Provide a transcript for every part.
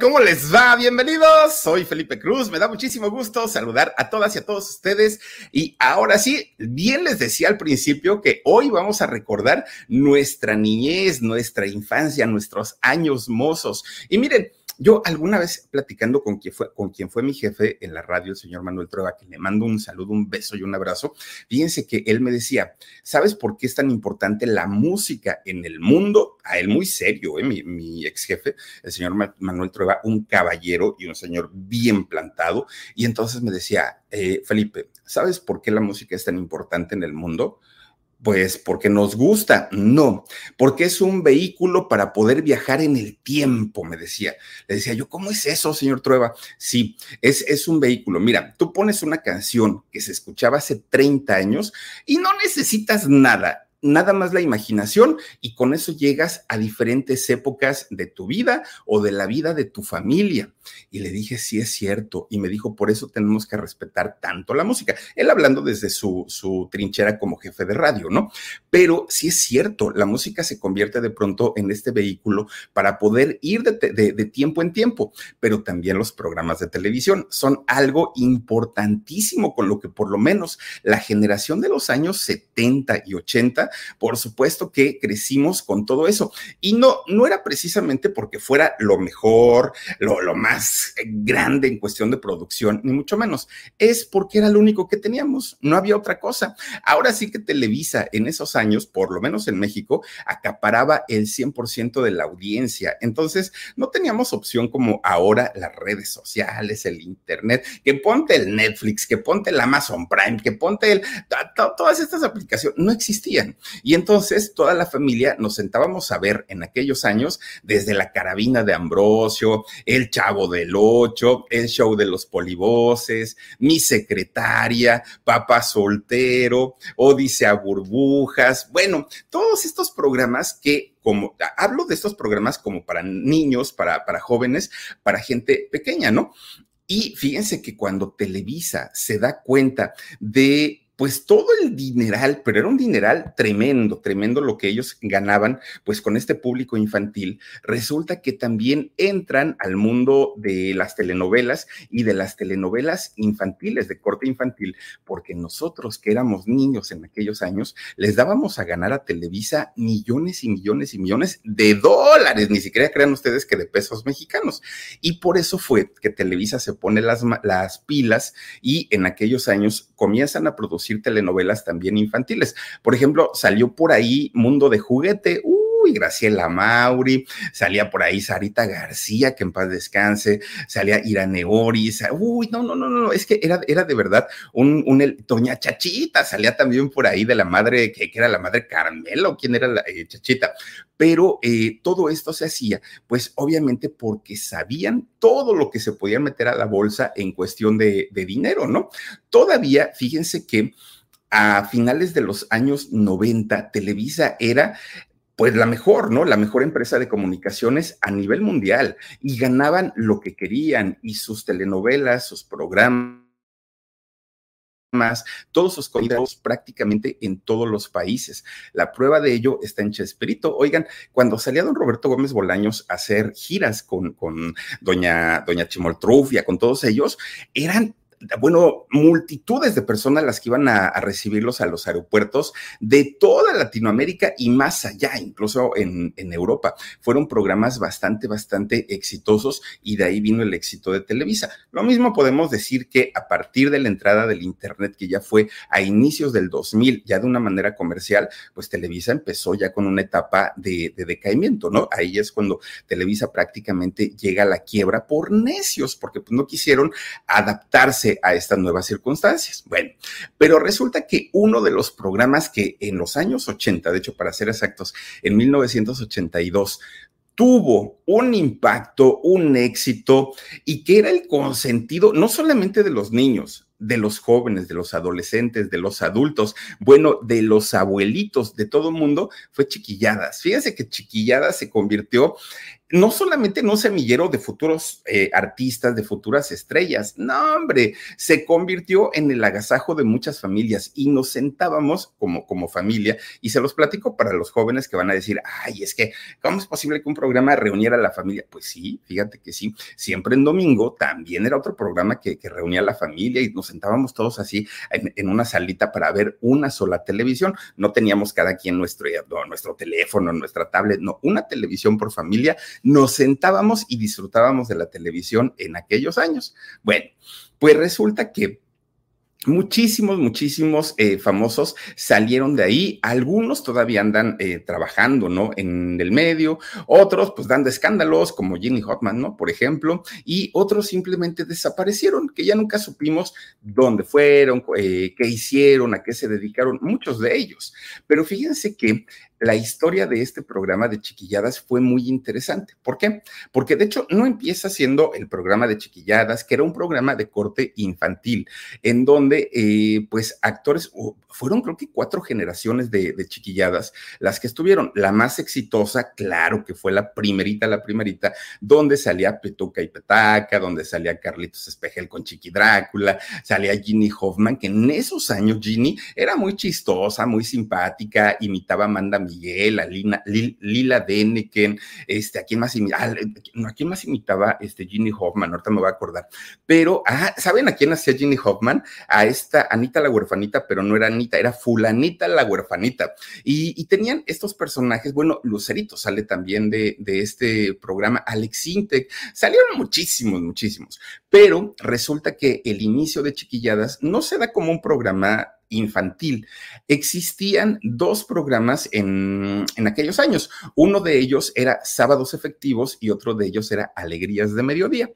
¿Cómo les va? Bienvenidos. Soy Felipe Cruz. Me da muchísimo gusto saludar a todas y a todos ustedes. Y ahora sí, bien les decía al principio que hoy vamos a recordar nuestra niñez, nuestra infancia, nuestros años mozos. Y miren, yo alguna vez platicando con quien fue, con quien fue mi jefe en la radio, el señor Manuel Trueba, que le mando un saludo, un beso y un abrazo, fíjense que él me decía, ¿sabes por qué es tan importante la música en el mundo? A él muy serio, ¿eh? mi, mi ex jefe, el señor Manuel Trueba, un caballero y un señor bien plantado. Y entonces me decía, eh, Felipe, ¿sabes por qué la música es tan importante en el mundo? Pues porque nos gusta, no, porque es un vehículo para poder viajar en el tiempo, me decía. Le decía yo, ¿cómo es eso, señor Trueba? Sí, es, es un vehículo. Mira, tú pones una canción que se escuchaba hace 30 años y no necesitas nada nada más la imaginación y con eso llegas a diferentes épocas de tu vida o de la vida de tu familia. Y le dije, sí es cierto. Y me dijo, por eso tenemos que respetar tanto la música. Él hablando desde su, su trinchera como jefe de radio, ¿no? Pero sí es cierto, la música se convierte de pronto en este vehículo para poder ir de, de, de tiempo en tiempo, pero también los programas de televisión son algo importantísimo con lo que por lo menos la generación de los años 70 y 80 por supuesto que crecimos con todo eso. Y no, no era precisamente porque fuera lo mejor, lo, lo más grande en cuestión de producción, ni mucho menos. Es porque era lo único que teníamos, no había otra cosa. Ahora sí que Televisa en esos años, por lo menos en México, acaparaba el 100% de la audiencia. Entonces, no teníamos opción como ahora las redes sociales, el Internet, que ponte el Netflix, que ponte el Amazon Prime, que ponte el, todas estas aplicaciones, no existían. Y entonces toda la familia nos sentábamos a ver en aquellos años desde la carabina de Ambrosio, el chavo del ocho, el show de los polivoces, mi secretaria, papá soltero, Odisea burbujas, bueno, todos estos programas que como, hablo de estos programas como para niños, para, para jóvenes, para gente pequeña, ¿no? Y fíjense que cuando Televisa se da cuenta de pues todo el dineral, pero era un dineral tremendo, tremendo lo que ellos ganaban, pues con este público infantil, resulta que también entran al mundo de las telenovelas y de las telenovelas infantiles, de corte infantil, porque nosotros que éramos niños en aquellos años, les dábamos a ganar a Televisa millones y millones y millones de dólares, ni siquiera crean ustedes que de pesos mexicanos. Y por eso fue que Televisa se pone las, las pilas y en aquellos años comienzan a producir telenovelas también infantiles. Por ejemplo, salió por ahí Mundo de Juguete, uy, Graciela Mauri, salía por ahí Sarita García, que en paz descanse, salía Irane Oris, uy, no, no, no, no, es que era, era de verdad un, un Doña Chachita, salía también por ahí de la madre, que, que era la madre Carmelo, ¿quién era la eh, Chachita? Pero eh, todo esto se hacía, pues obviamente porque sabían todo lo que se podía meter a la bolsa en cuestión de, de dinero, ¿no? Todavía, fíjense que a finales de los años 90, Televisa era pues la mejor, ¿no? La mejor empresa de comunicaciones a nivel mundial y ganaban lo que querían y sus telenovelas, sus programas más, todos sus contenidos prácticamente en todos los países. La prueba de ello está en Chespirito. Oigan, cuando salía don Roberto Gómez Bolaños a hacer giras con, con doña, doña Chimoltrufia, con todos ellos, eran bueno, multitudes de personas las que iban a, recibirlos a los aeropuertos de toda Latinoamérica y más allá, incluso en, Europa. Fueron programas bastante, bastante exitosos y de ahí vino el éxito de Televisa. Lo mismo podemos decir que a partir de la entrada del Internet, que ya fue a inicios del 2000, ya de una manera comercial, pues Televisa empezó ya con una etapa de, de decaimiento, ¿no? Ahí es cuando Televisa prácticamente llega a la quiebra por necios, porque pues, no quisieron adaptarse a estas nuevas circunstancias. Bueno, pero resulta que uno de los programas que en los años 80, de hecho, para ser exactos, en 1982, tuvo un impacto, un éxito y que era el consentido no solamente de los niños, de los jóvenes, de los adolescentes, de los adultos, bueno, de los abuelitos, de todo el mundo, fue Chiquilladas. Fíjense que Chiquilladas se convirtió no solamente en un semillero de futuros eh, artistas, de futuras estrellas, no, hombre, se convirtió en el agasajo de muchas familias y nos sentábamos como, como familia y se los platico para los jóvenes que van a decir, ay, es que, ¿cómo es posible que un programa reuniera a la familia? Pues sí, fíjate que sí, siempre en domingo también era otro programa que, reunía a la familia y nos sentábamos todos así en, una salita para ver una sola televisión, no teníamos cada quien nuestro, nuestro teléfono, nuestra tablet, no, una televisión por familia nos sentábamos y disfrutábamos de la televisión en aquellos años. Bueno, pues resulta que Muchísimos, muchísimos eh, famosos salieron de ahí. Algunos todavía andan eh, trabajando, ¿no? En el medio. Otros, pues, dan de escándalos, como Ginny Hotman, ¿no? Por ejemplo. Y otros simplemente desaparecieron, que ya nunca supimos dónde fueron, eh, qué hicieron, a qué se dedicaron, muchos de ellos. Pero fíjense que la historia de este programa de chiquilladas fue muy interesante. ¿Por qué? Porque de hecho no empieza siendo el programa de chiquilladas, que era un programa de corte infantil, en donde eh, pues actores, fueron creo que cuatro generaciones de, chiquilladas las que estuvieron. La más exitosa, claro que fue la primerita, la primerita, donde salía Petuca y Petaca, donde salía Carlitos Espejel con Chiqui Drácula, salía Ginny Hoffman, que en esos años Ginny era muy chistosa, muy simpática, imitaba a Amanda Miguel, a Lila Deneken, este, ¿a quién más imitaba? ¿A quién más imitaba este Ginny Hoffman? Ahorita me voy a acordar. Pero, ah, ¿saben a quién hacía Ginny Hoffman? A esta Anita la huerfanita, pero no era Anita, era fulanita la huerfanita. Y, tenían estos personajes, bueno, Lucerito sale también de, de este programa, Alex Intec, salieron muchísimos, muchísimos. Pero resulta que el inicio de Chiquilladas no se da como un programa infantil. Existían dos programas en, en, aquellos años. Uno de ellos era Sábados Efectivos y otro de ellos era Alegrías de Mediodía.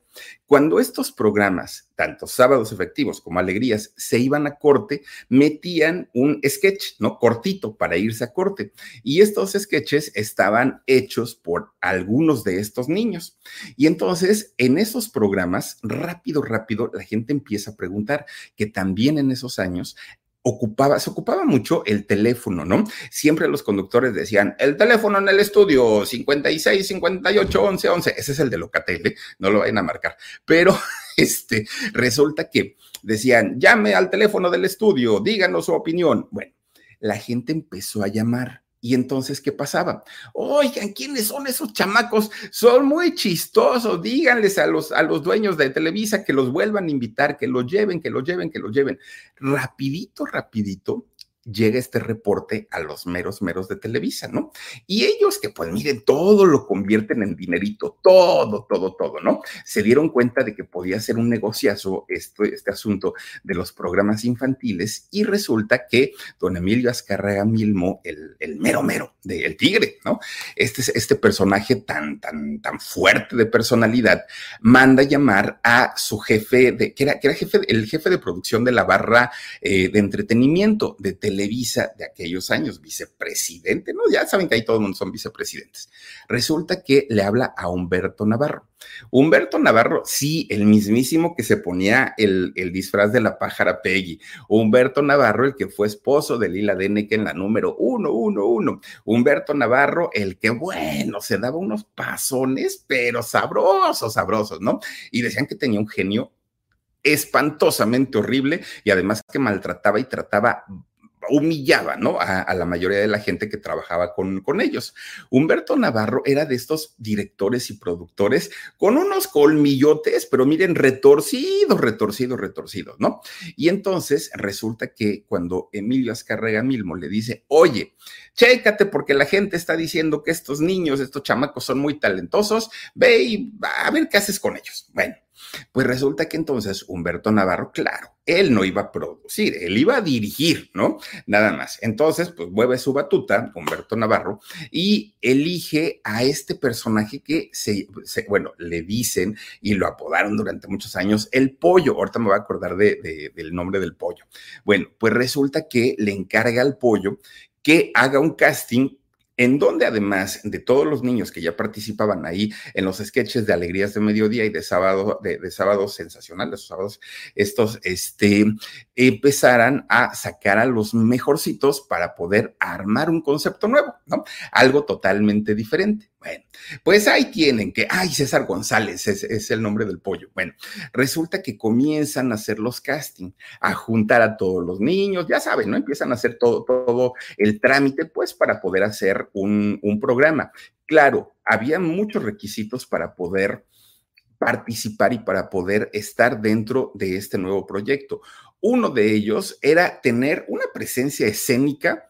Cuando estos programas, tanto Sábados Efectivos como Alegrías, se iban a corte, metían un sketch, ¿no? Cortito para irse a corte. Y estos sketches estaban hechos por algunos de estos niños. Y entonces, en esos programas, rápido, rápido, la gente empieza a preguntar que también en esos años ocupaba, se ocupaba mucho el teléfono, ¿no? Siempre los conductores decían, el teléfono en el estudio, 56, 58, 11, 11, ese es el de Locatel, ¿eh? no lo vayan a marcar, pero este, resulta que decían, llame al teléfono del estudio, díganos su opinión. Bueno, la gente empezó a llamar y entonces, ¿qué pasaba? Oigan, ¿quiénes son esos chamacos? Son muy chistosos. Díganles a los, a los dueños de Televisa que los vuelvan a invitar, que los lleven, que los lleven, que los lleven. Rapidito, rapidito, llega este reporte a los meros, meros de Televisa, ¿no? Y ellos que pues miren, todo lo convierten en dinerito, todo, todo, todo, ¿no? Se dieron cuenta de que podía ser un negociazo esto, este asunto de los programas infantiles y resulta que don Emilio Azcárraga Milmo, el, el mero, mero del tigre, ¿no? Este, este personaje tan, tan, tan fuerte de personalidad, manda llamar a su jefe, de, que era, que era jefe, el jefe de producción de la barra eh, de entretenimiento de Televisa, Televisa de aquellos años, vicepresidente, ¿no? Ya saben que ahí todo el mundo son vicepresidentes. Resulta que le habla a Humberto Navarro. Humberto Navarro, sí, el mismísimo que se ponía el, disfraz de la pájara Peggy. Humberto Navarro, el que fue esposo de Lila Deneke en la número uno, uno, uno. Humberto Navarro, el que, bueno, se daba unos pasones, pero sabrosos, sabrosos, ¿no? Y decían que tenía un genio espantosamente horrible y además que maltrataba y trataba humillaba, ¿no? A, la mayoría de la gente que trabajaba con, con ellos. Humberto Navarro era de estos directores y productores con unos colmillotes, pero miren, retorcidos, retorcidos, retorcidos, ¿no? Y entonces resulta que cuando Emilio Azcárraga Milmo le dice, oye, chécate porque la gente está diciendo que estos niños, estos chamacos son muy talentosos, ve y a ver qué haces con ellos. Bueno, pues resulta que entonces Humberto Navarro, claro, él no iba a producir, él iba a dirigir, ¿no? Nada más. Entonces, pues mueve su batuta, Humberto Navarro, y elige a este personaje que se, bueno, le dicen y lo apodaron durante muchos años el pollo. Ahorita me voy a acordar del nombre del pollo. Bueno, pues resulta que le encarga al pollo que haga un casting en donde además de todos los niños que ya participaban ahí en los sketches de Alegrías de Mediodía y de sábado, de, sábados sensacionales, sábados, estos, este, empezaran a sacar a los mejorcitos para poder armar un concepto nuevo, ¿no? Algo totalmente diferente. Bueno, pues ahí tienen que, ay, César González es, el nombre del pollo. Bueno, resulta que comienzan a hacer los casting, a juntar a todos los niños, ya saben, ¿no? Empiezan a hacer todo, todo el trámite, pues, para poder hacer un, programa. Claro, había muchos requisitos para poder participar y para poder estar dentro de este nuevo proyecto. Uno de ellos era tener una presencia escénica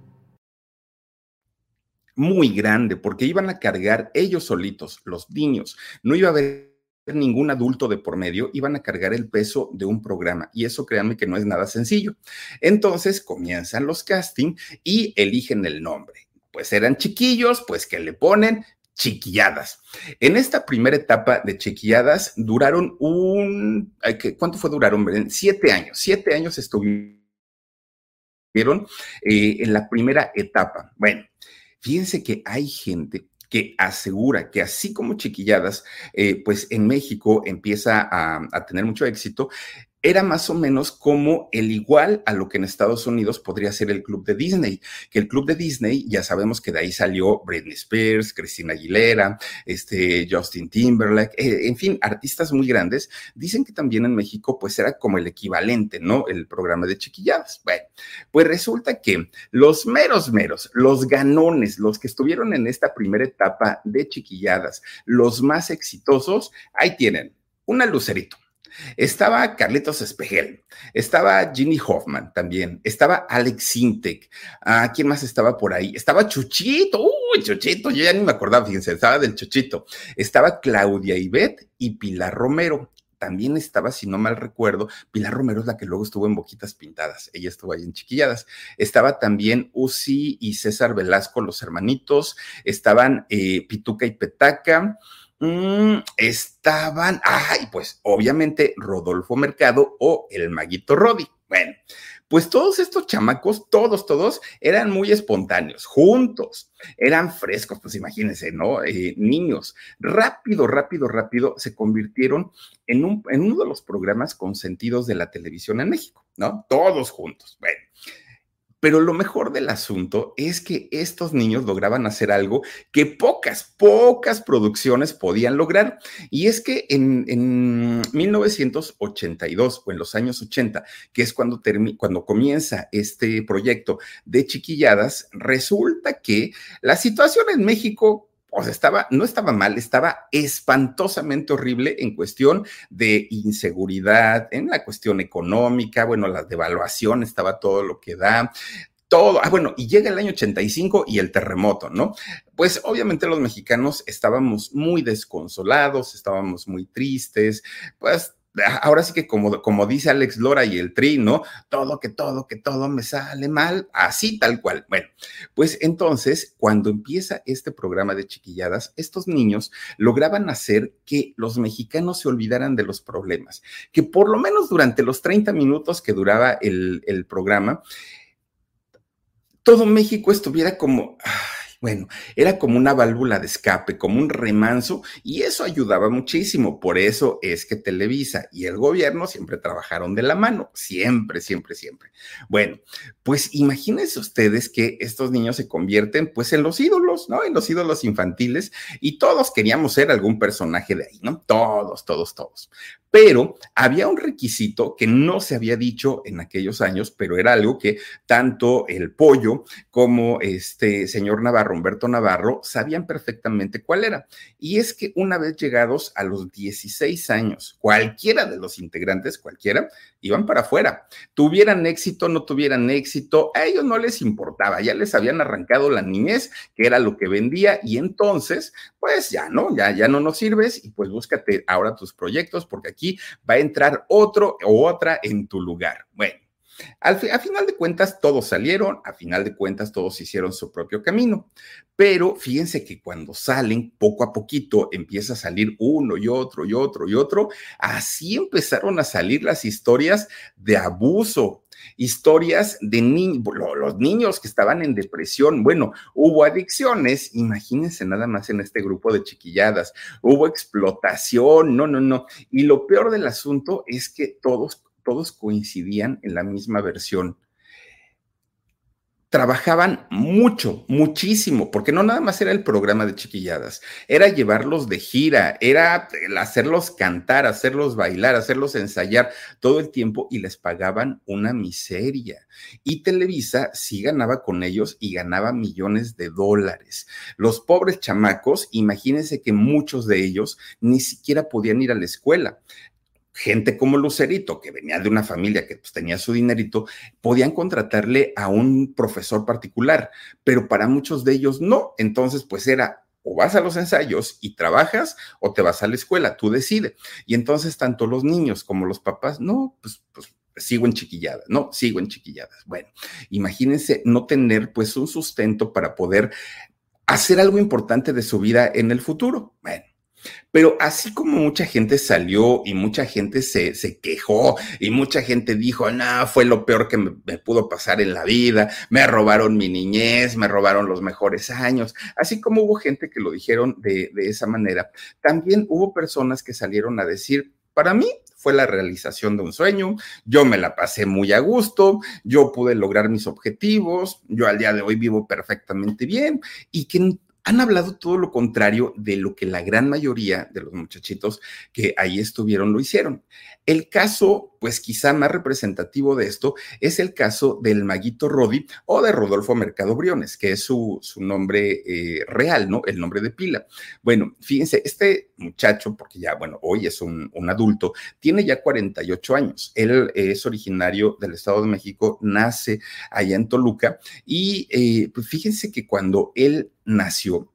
muy grande, porque iban a cargar ellos solitos, los niños. No iba a haber ningún adulto de por medio, iban a cargar el peso de un programa. Y eso créanme que no es nada sencillo. Entonces comienzan los casting y eligen el nombre. Pues eran chiquillos, pues que le ponen chiquilladas. En esta primera etapa de chiquilladas duraron un, ¿cuánto fue duraron? Siete años, siete años estuvieron eh, en la primera etapa. Bueno, Fíjense que hay gente que asegura que así como chiquilladas, eh, pues en México empieza a, a, tener mucho éxito, era más o menos como el igual a lo que en Estados Unidos podría ser el club de Disney, que el club de Disney ya sabemos que de ahí salió Britney Spears, Christina Aguilera, este Justin Timberlake, eh, en fin, artistas muy grandes. Dicen que también en México pues era como el equivalente, ¿no? El programa de chiquilladas. Bueno, pues resulta que los meros meros, los ganones, los que estuvieron en esta primera etapa de chiquilladas, los más exitosos, ahí tienen una lucerito estaba Carlitos Espejel, estaba Ginny Hoffman también, estaba Alex Sintek, ah, ¿quién más estaba por ahí? Estaba Chuchito, uy, Chuchito, yo ya ni me acordaba, fíjense, estaba del Chuchito, estaba Claudia Ibet y Pilar Romero. También estaba, si no mal recuerdo, Pilar Romero es la que luego estuvo en Boquitas Pintadas. Ella estuvo ahí en Chiquilladas. Estaba también Uzi y César Velasco, los hermanitos. Estaban eh, Pituca y Petaca. Mm, estaban, ay, pues obviamente Rodolfo Mercado o el Maguito Rodi. Bueno, pues todos estos chamacos, todos, todos, eran muy espontáneos, juntos, eran frescos, pues imagínense, ¿no? Eh, niños, rápido, rápido, rápido, se convirtieron en, un, en uno de los programas consentidos de la televisión en México, ¿no? Todos juntos. Bueno, pero lo mejor del asunto es que estos niños lograban hacer algo que pocas, pocas producciones podían lograr. Y es que en, 1982 o en los años 80, que es cuando, cuando comienza este proyecto de chiquilladas, resulta que la situación en México o sea, estaba, no estaba mal, estaba espantosamente horrible en cuestión de inseguridad, en la cuestión económica, bueno, la devaluación estaba todo lo que da, todo, ah, bueno, y llega el año 85 y el terremoto, ¿no? Pues obviamente los mexicanos estábamos muy desconsolados, estábamos muy tristes, pues ahora sí que como, como dice Alex Lora y el Tri, ¿no? Todo, que todo, que todo me sale mal, así tal cual. Bueno, pues entonces, cuando empieza este programa de chiquilladas, estos niños lograban hacer que los mexicanos se olvidaran de los problemas, que por lo menos durante los 30 minutos que duraba el, el programa, todo México estuviera como, bueno, era como una válvula de escape, como un remanso, y eso ayudaba muchísimo. Por eso es que Televisa y el gobierno siempre trabajaron de la mano, siempre, siempre, siempre. Bueno, pues imagínense ustedes que estos niños se convierten pues en los ídolos, ¿no? En los ídolos infantiles, y todos queríamos ser algún personaje de ahí, ¿no? Todos, todos, todos pero había un requisito que no se había dicho en aquellos años, pero era algo que tanto el pollo como este señor Navarro, Humberto Navarro, sabían perfectamente cuál era. Y es que una vez llegados a los 16 años, cualquiera de los integrantes, cualquiera, iban para afuera. Tuvieran éxito, no tuvieran éxito, a ellos no les importaba, ya les habían arrancado la niñez, que era lo que vendía, y entonces, pues ya no, ya, ya no nos sirves y pues búscate ahora tus proyectos, porque aquí va a entrar otro o otra en tu lugar. Bueno. Al a final de cuentas, todos salieron, a final de cuentas, todos hicieron su propio camino. Pero fíjense que cuando salen, poco a poquito empieza a salir uno y otro y otro y otro. Así empezaron a salir las historias de abuso, historias de niños, los niños que estaban en depresión. Bueno, hubo adicciones, imagínense nada más en este grupo de chiquilladas, hubo explotación, no, no, no. Y lo peor del asunto es que todos, todos coincidían en la misma versión trabajaban mucho, muchísimo, porque no nada más era el programa de chiquilladas, era llevarlos de gira, era hacerlos cantar, hacerlos bailar, hacerlos ensayar todo el tiempo y les pagaban una miseria. Y Televisa sí ganaba con ellos y ganaba millones de dólares. Los pobres chamacos, imagínense que muchos de ellos ni siquiera podían ir a la escuela gente como Lucerito, que venía de una familia que pues, tenía su dinerito, podían contratarle a un profesor particular, pero para muchos de ellos no. Entonces, pues era o vas a los ensayos y trabajas o te vas a la escuela, tú decides. Y entonces tanto los niños como los papás, no, pues, pues sigo en chiquilladas, no, sigo en chiquilladas. Bueno, imagínense no tener pues un sustento para poder hacer algo importante de su vida en el futuro. Bueno, pero así como mucha gente salió y mucha gente se, se quejó y mucha gente dijo, no, fue lo peor que me, pudo pasar en la vida, me robaron mi niñez, me robaron los mejores años, así como hubo gente que lo dijeron de, de esa manera, también hubo personas que salieron a decir, para mí fue la realización de un sueño, yo me la pasé muy a gusto, yo pude lograr mis objetivos, yo al día de hoy vivo perfectamente bien y que han hablado todo lo contrario de lo que la gran mayoría de los muchachitos que ahí estuvieron lo hicieron. El caso, pues quizá más representativo de esto, es el caso del maguito Rodi o de Rodolfo Mercado Briones, que es su, su nombre eh, real, ¿no? El nombre de pila. Bueno, fíjense, este muchacho, porque ya, bueno, hoy es un, adulto, tiene ya 48 años. Él es originario del Estado de México, nace allá en Toluca y eh, pues fíjense que cuando él nació,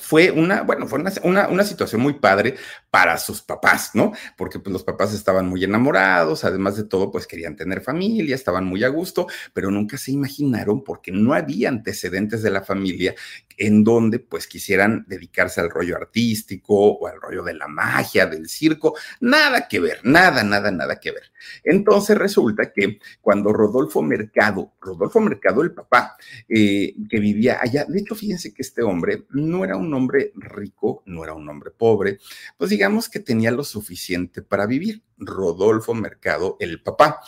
fue una, bueno, fue una, una, situación muy padre para sus papás, ¿no? Porque pues los papás estaban muy enamorados, además de todo, pues querían tener familia, estaban muy a gusto, pero nunca se imaginaron porque no había antecedentes de la familia en donde pues quisieran dedicarse al rollo artístico o al rollo de la magia, del circo, nada que ver, nada, nada, nada que ver. Entonces resulta que cuando Rodolfo Mercado, Rodolfo Mercado, el papá, eh, que vivía allá, de hecho fíjense que este hombre no era un hombre rico, no era un hombre pobre, pues digamos que tenía lo suficiente para vivir. Rodolfo Mercado, el papá.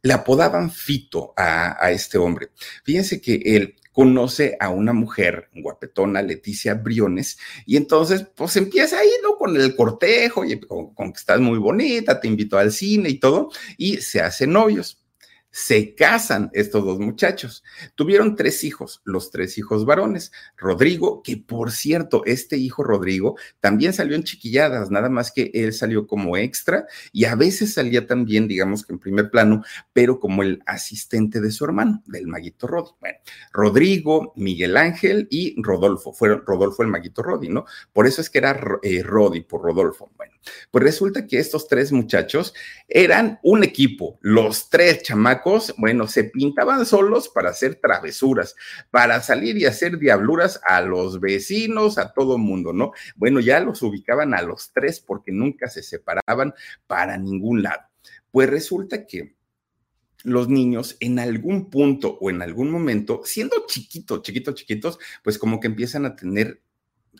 Le apodaban Fito a, este hombre. Fíjense que él conoce a una mujer guapetona, Leticia Briones, y entonces pues empieza ahí, ¿no? Con el cortejo, y con, con que estás muy bonita, te invito al cine y todo, y se hacen novios se casan estos dos muchachos. Tuvieron tres hijos, los tres hijos varones. Rodrigo, que por cierto, este hijo Rodrigo también salió en chiquilladas, nada más que él salió como extra y a veces salía también, digamos que en primer plano, pero como el asistente de su hermano, del maguito Rodi. Bueno, Rodrigo, Miguel Ángel y Rodolfo, fueron Rodolfo el maguito Rodi, ¿no? Por eso es que era eh, Rodi por Rodolfo. Bueno, pues resulta que estos tres muchachos eran un equipo, los tres chamacos, bueno, se pintaban solos para hacer travesuras, para salir y hacer diabluras a los vecinos, a todo mundo, ¿no? Bueno, ya los ubicaban a los tres porque nunca se separaban para ningún lado. Pues resulta que los niños en algún punto o en algún momento, siendo chiquitos, chiquitos, chiquitos, pues como que empiezan a tener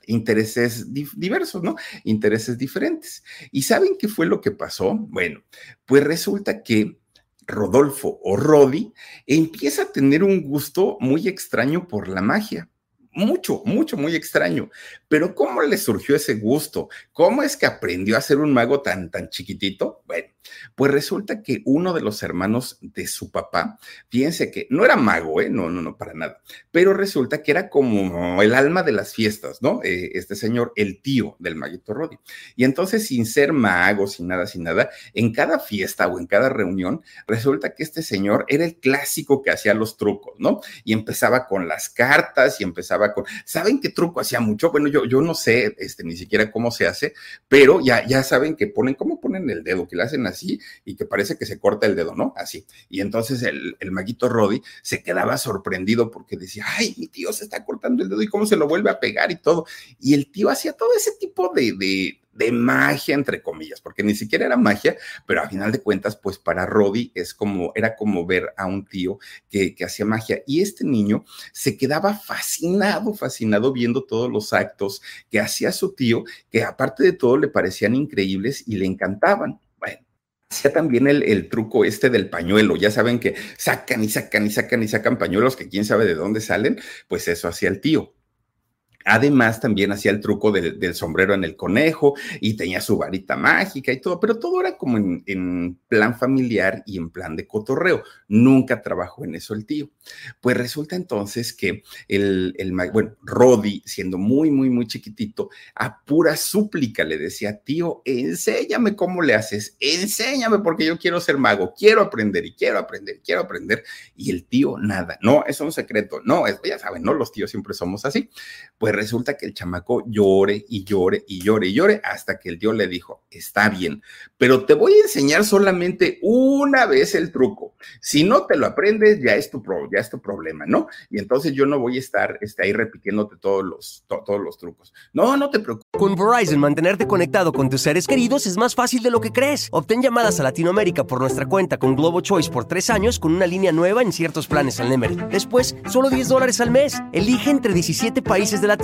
intereses diversos, ¿no? Intereses diferentes. ¿Y saben qué fue lo que pasó? Bueno, pues resulta que Rodolfo o Rodi empieza a tener un gusto muy extraño por la magia mucho, mucho, muy extraño. Pero ¿cómo le surgió ese gusto? ¿Cómo es que aprendió a ser un mago tan, tan chiquitito? Bueno, pues resulta que uno de los hermanos de su papá, fíjense que no era mago, ¿eh? No, no, no, para nada. Pero resulta que era como el alma de las fiestas, ¿no? Eh, este señor, el tío del maguito Rodi. Y entonces, sin ser mago, sin nada, sin nada, en cada fiesta o en cada reunión, resulta que este señor era el clásico que hacía los trucos, ¿no? Y empezaba con las cartas y empezaba con. ¿Saben qué truco hacía mucho? Bueno, yo, yo no sé este, ni siquiera cómo se hace, pero ya, ya saben que ponen, ¿cómo ponen el dedo? Que le hacen así y que parece que se corta el dedo, ¿no? Así. Y entonces el, el maguito Roddy se quedaba sorprendido porque decía, ay, mi tío se está cortando el dedo y cómo se lo vuelve a pegar y todo. Y el tío hacía todo ese tipo de, de de magia, entre comillas, porque ni siquiera era magia, pero a final de cuentas, pues para Roddy es como, era como ver a un tío que, que hacía magia. Y este niño se quedaba fascinado, fascinado viendo todos los actos que hacía su tío, que aparte de todo le parecían increíbles y le encantaban. Hacía también el, el, truco este del pañuelo. Ya saben que sacan y sacan y sacan y sacan pañuelos que quién sabe de dónde salen, pues eso hacía el tío. Además, también hacía el truco del, sombrero en el conejo y tenía su varita mágica y todo, pero todo era como en, plan familiar y en plan de cotorreo. Nunca trabajó en eso el tío. Pues resulta entonces que el, el bueno, Rodi, siendo muy, muy, muy chiquitito, a pura súplica le decía, tío, enséñame cómo le haces, enséñame porque yo quiero ser mago, quiero aprender y quiero aprender, quiero aprender. Y el tío, nada, no, es un secreto, no, es, ya saben, ¿no? Los tíos siempre somos así. Pues resulta que el chamaco llore y llore y llore y llore hasta que el tío le dijo, está bien, pero te voy a enseñar solamente una vez el truco. Si no te lo aprendes, ya es tu, pro, ya es tu problema, ¿no? Y entonces yo no voy a estar este, ahí repitiéndote todos los, to, todos los trucos. No, no te preocupes. Con Verizon, mantenerte conectado con tus seres queridos es más fácil de lo que crees. Obtén llamadas a Latinoamérica por nuestra cuenta con Globo Choice por tres años con una línea nueva en ciertos planes al Nemery. Después, solo 10 dólares al mes. Elige entre 17 países de Latinoamérica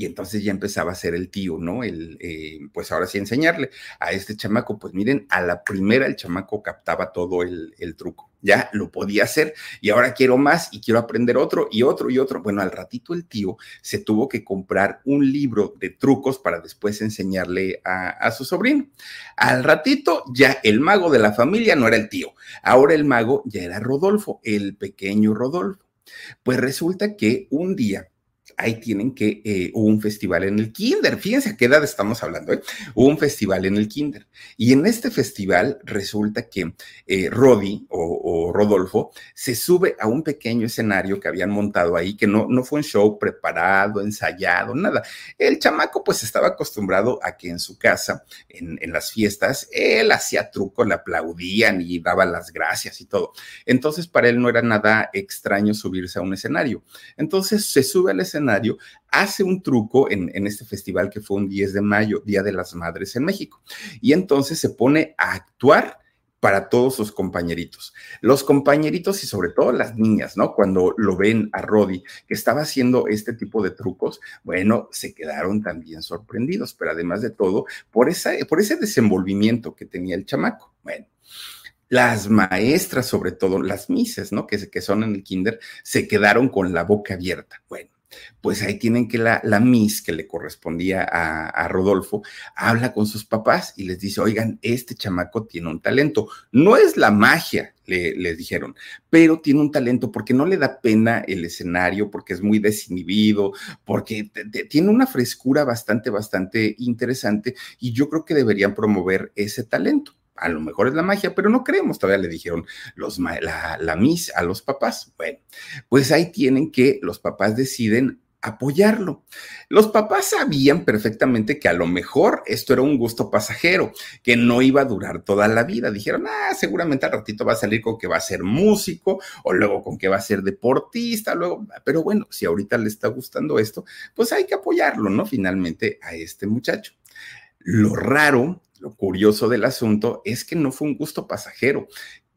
Y entonces ya empezaba a ser el tío, ¿no? El, eh, pues ahora sí enseñarle a este chamaco, pues miren, a la primera el chamaco captaba todo el, el truco, ya lo podía hacer y ahora quiero más y quiero aprender otro y otro y otro. Bueno, al ratito el tío se tuvo que comprar un libro de trucos para después enseñarle a, a su sobrino. Al ratito ya el mago de la familia no era el tío, ahora el mago ya era Rodolfo, el pequeño Rodolfo. Pues resulta que un día ahí tienen que eh, un festival en el kinder. Fíjense a qué edad estamos hablando. ¿eh? Hubo un festival en el kinder. Y en este festival resulta que eh, Rodi o, Rodolfo se sube a un pequeño escenario que habían montado ahí, que no, no fue un show preparado, ensayado, nada. El chamaco pues estaba acostumbrado a que en su casa, en, en las fiestas, él hacía trucos, le aplaudían y daba las gracias y todo. Entonces para él no era nada extraño subirse a un escenario. Entonces se sube al escenario escenario, hace un truco en, este festival que fue un 10 de mayo, Día de las Madres en México. Y entonces se pone a actuar para todos sus compañeritos. Los compañeritos y sobre todo las niñas, ¿no? Cuando lo ven a Rodi que estaba haciendo este tipo de trucos, bueno, se quedaron también sorprendidos, pero además de todo, por ese desenvolvimiento que tenía el chamaco. Bueno, las maestras, sobre todo las mises, ¿no? Que, que son en el kinder, se quedaron con la boca abierta. Bueno, pues ahí tienen que la, la Miss que le correspondía a, Rodolfo habla con sus papás y les dice, oigan, este chamaco tiene un talento. No es la magia, le, les dijeron, pero tiene un talento porque no le da pena el escenario, porque es muy desinhibido, porque tiene una frescura bastante, bastante interesante y yo creo que deberían promover ese talento a lo mejor es la magia, pero no creemos, todavía le dijeron los, la, la Miss a los papás. Bueno, pues ahí tienen que los papás deciden apoyarlo. Los papás sabían perfectamente que a lo mejor esto era un gusto pasajero, que no iba a durar toda la vida. Dijeron, ah, seguramente al ratito va a salir con que va a ser músico o luego con que va a ser deportista, luego, pero bueno, si ahorita le está gustando esto, pues hay que apoyarlo, ¿no? Finalmente a este muchacho. Lo raro lo curioso del asunto es que no fue un gusto pasajero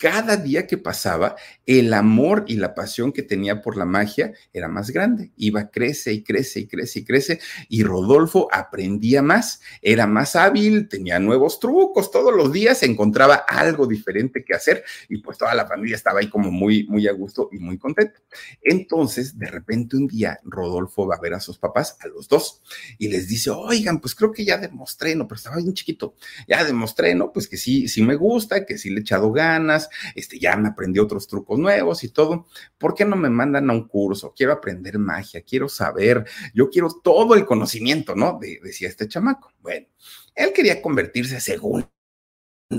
cada día que pasaba, el amor y la pasión que tenía por la magia era más grande. Iba, crece y crece y crece y crece. Y Rodolfo aprendía más, era más hábil, tenía nuevos trucos. Todos los días encontraba algo diferente que hacer y pues toda la familia estaba ahí como muy, muy a gusto y muy contento. Entonces, de repente un día, Rodolfo va a ver a sus papás, a los dos, y les dice, oigan, pues creo que ya demostré, ¿no? Pero estaba bien chiquito, ya demostré, ¿no? Pues que sí, sí me gusta, que sí le he echado ganas, este, ya me aprendí otros trucos nuevos y todo. ¿Por qué no me mandan a un curso? Quiero aprender magia, quiero saber, yo quiero todo el conocimiento, ¿no? decía este chamaco. Bueno, él quería convertirse según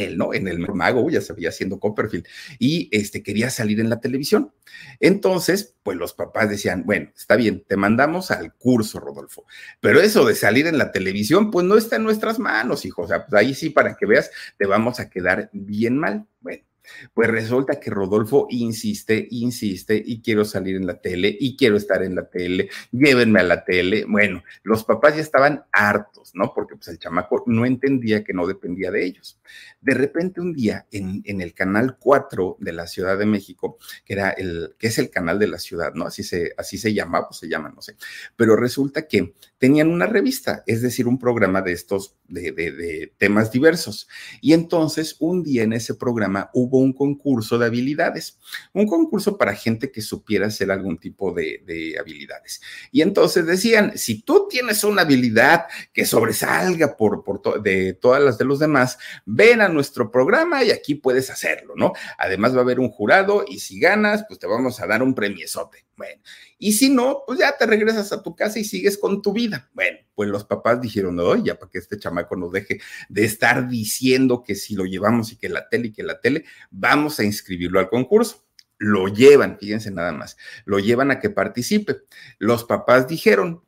él, ¿no? En el mago, ya se veía haciendo Copperfield, y este, quería salir en la televisión. Entonces, pues los papás decían, bueno, está bien, te mandamos al curso, Rodolfo, pero eso de salir en la televisión, pues no está en nuestras manos, hijo, o sea, pues ahí sí, para que veas, te vamos a quedar bien mal. Bueno, pues resulta que Rodolfo insiste, insiste y quiero salir en la tele y quiero estar en la tele, llévenme a la tele. Bueno, los papás ya estaban hartos, ¿no? Porque pues el chamaco no entendía que no dependía de ellos. De repente un día en, el canal 4 de la Ciudad de México, que era el, que es el canal de la ciudad, ¿no? Así se, así se llama, pues se llama, no sé. Pero resulta que tenían una revista, es decir, un programa de estos, de, de temas diversos. Y entonces un día en ese programa hubo un concurso de habilidades, un concurso para gente que supiera hacer algún tipo de, habilidades. Y entonces decían, si tú tienes una habilidad que sobresalga por, por de todas las de los demás, ven a nuestro programa y aquí puedes hacerlo, ¿no? Además va a haber un jurado y si ganas, pues te vamos a dar un premiesote. Bueno, y si no, pues ya te regresas a tu casa y sigues con tu vida. Bueno, pues los papás dijeron, no, ya para que este chamaco nos deje de estar diciendo que si lo llevamos y que la tele y que la tele, vamos a inscribirlo al concurso. Lo llevan, fíjense nada más, lo llevan a que participe. Los papás dijeron,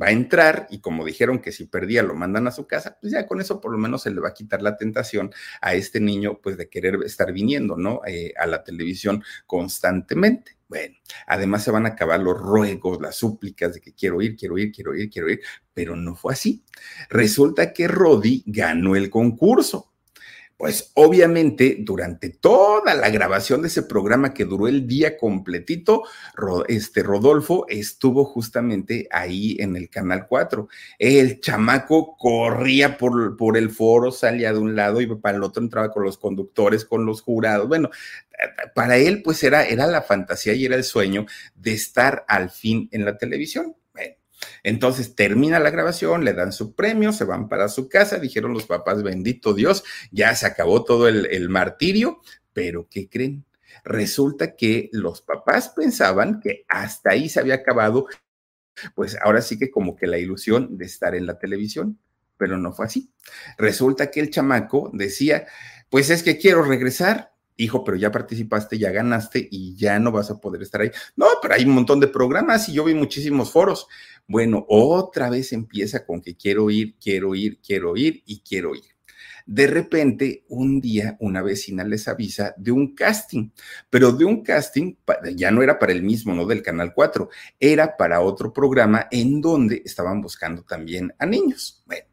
va a entrar y como dijeron que si perdía lo mandan a su casa, pues ya con eso por lo menos se le va a quitar la tentación a este niño pues de querer estar viniendo, ¿no? Eh, a la televisión constantemente. Bueno, además se van a acabar los ruegos, las súplicas de que quiero ir, quiero ir, quiero ir, quiero ir, pero no fue así. Resulta que Rodi ganó el concurso pues obviamente durante toda la grabación de ese programa que duró el día completito, este Rodolfo estuvo justamente ahí en el Canal 4. El chamaco corría por, por el foro, salía de un lado y para el otro entraba con los conductores, con los jurados. Bueno, para él pues era, era la fantasía y era el sueño de estar al fin en la televisión. Entonces termina la grabación, le dan su premio, se van para su casa, dijeron los papás, bendito Dios, ya se acabó todo el, martirio, pero ¿qué creen? Resulta que los papás pensaban que hasta ahí se había acabado, pues ahora sí que como que la ilusión de estar en la televisión, pero no fue así. Resulta que el chamaco decía, pues es que quiero regresar, hijo, pero ya participaste, ya ganaste y ya no vas a poder estar ahí. No, pero hay un montón de programas y yo vi muchísimos foros. Bueno, otra vez empieza con que quiero ir, quiero ir, quiero ir y quiero ir. De repente, un día una vecina les avisa de un casting, pero de un casting, ya no era para el mismo, no del Canal 4, era para otro programa en donde estaban buscando también a niños. Bueno,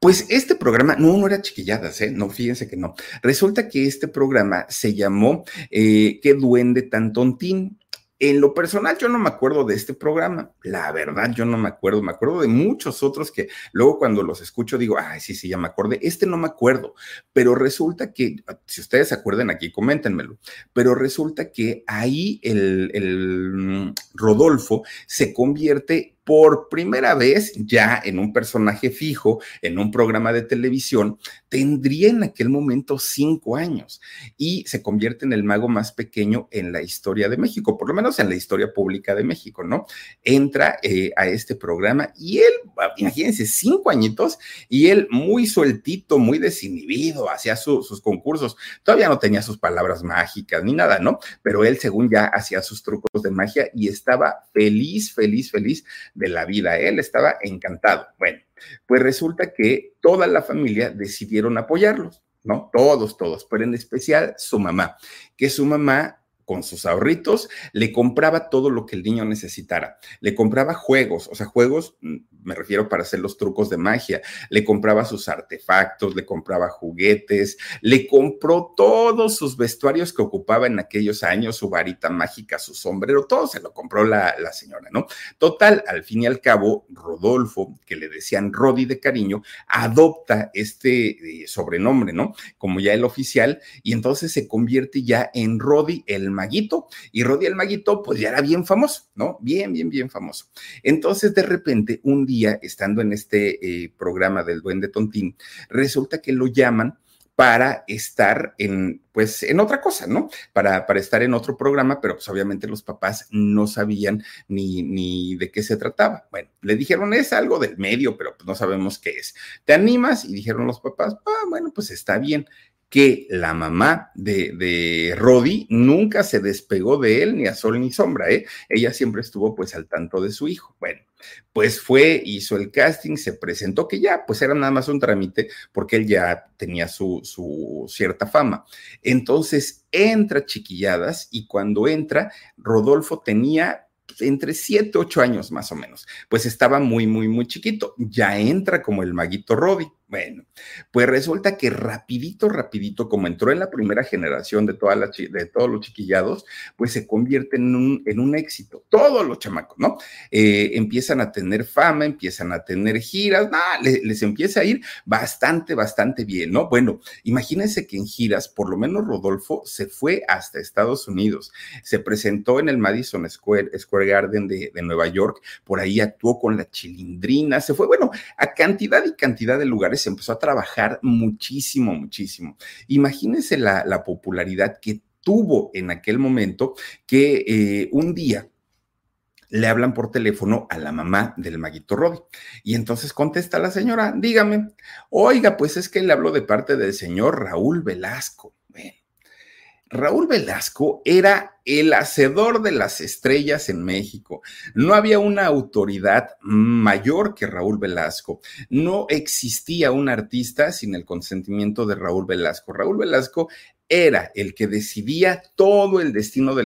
pues este programa, no, no era chiquilladas, ¿eh? No, fíjense que no. Resulta que este programa se llamó eh, Qué duende tan tontín. En lo personal, yo no me acuerdo de este programa. La verdad, yo no me acuerdo. Me acuerdo de muchos otros que luego cuando los escucho digo, ay, sí, sí, ya me acordé. Este no me acuerdo. Pero resulta que, si ustedes se acuerdan aquí, coméntenmelo. Pero resulta que ahí el, el mm, Rodolfo se convierte por primera vez ya en un personaje fijo, en un programa de televisión, tendría en aquel momento cinco años y se convierte en el mago más pequeño en la historia de México, por lo menos en la historia pública de México, ¿no? Entra eh, a este programa y él, imagínense, cinco añitos y él muy sueltito, muy desinhibido, hacía sus concursos, todavía no tenía sus palabras mágicas ni nada, ¿no? Pero él según ya hacía sus trucos de magia y estaba feliz, feliz, feliz de la vida, él estaba encantado. Bueno, pues resulta que toda la familia decidieron apoyarlos. ¿no? Todos, todos, pero en especial su mamá, que su mamá con sus ahorritos, le compraba todo lo que el niño necesitara. Le compraba juegos, o sea, juegos, mm, me refiero para hacer los trucos de magia. Le compraba sus artefactos, le compraba juguetes, le compró todos sus vestuarios que ocupaba en aquellos años, su varita mágica, su sombrero, todo se lo compró la, señora, ¿no? Total, al fin y al cabo, Rodolfo, que le decían Rodi de cariño, adopta este eh, sobrenombre, ¿no? Como ya el oficial, y entonces se convierte ya en Rodi el maguito, y Rodi el maguito, pues ya era bien famoso, ¿no? Bien, bien, bien famoso. Entonces, de repente, un día, estando en este eh, programa del Duende Tontín, resulta que lo llaman para estar en, pues, en otra cosa, ¿no? Para, para estar en otro programa, pero pues obviamente los papás no sabían ni, ni de qué se trataba. Bueno, le dijeron, es algo del medio, pero pues no sabemos qué es. ¿Te animas? Y dijeron los papás, ah, bueno, pues está bien que la mamá de, de Rodi nunca se despegó de él ni a sol ni sombra, ¿eh? Ella siempre estuvo pues al tanto de su hijo. Bueno, pues fue, hizo el casting, se presentó, que ya pues era nada más un trámite porque él ya tenía su, su cierta fama. Entonces entra Chiquilladas y cuando entra, Rodolfo tenía entre 7, 8 años más o menos. Pues estaba muy, muy, muy chiquito. Ya entra como el maguito Rodi. Bueno, pues resulta que rapidito, rapidito, como entró en la primera generación de, toda la, de todos los chiquillados, pues se convierte en un, en un éxito. Todos los chamacos, ¿no? Eh, empiezan a tener fama, empiezan a tener giras, les, les, empieza a ir bastante, bastante bien, ¿no? Bueno, imagínense que en giras, por lo menos Rodolfo se fue hasta Estados Unidos, se presentó en el Madison Square, Square Garden de, de Nueva York, por ahí actuó con la chilindrina, se fue, bueno, a cantidad y cantidad de lugares se empezó a trabajar muchísimo, muchísimo. Imagínense la, la popularidad que tuvo en aquel momento que eh, un día le hablan por teléfono a la mamá del maguito Robbie. Y entonces contesta la señora, dígame, oiga, pues es que le hablo de parte del señor Raúl Velasco. Raúl Velasco era el hacedor de las estrellas en México. No había una autoridad mayor que Raúl Velasco. No existía un artista sin el consentimiento de Raúl Velasco. Raúl Velasco era el que decidía todo el destino del...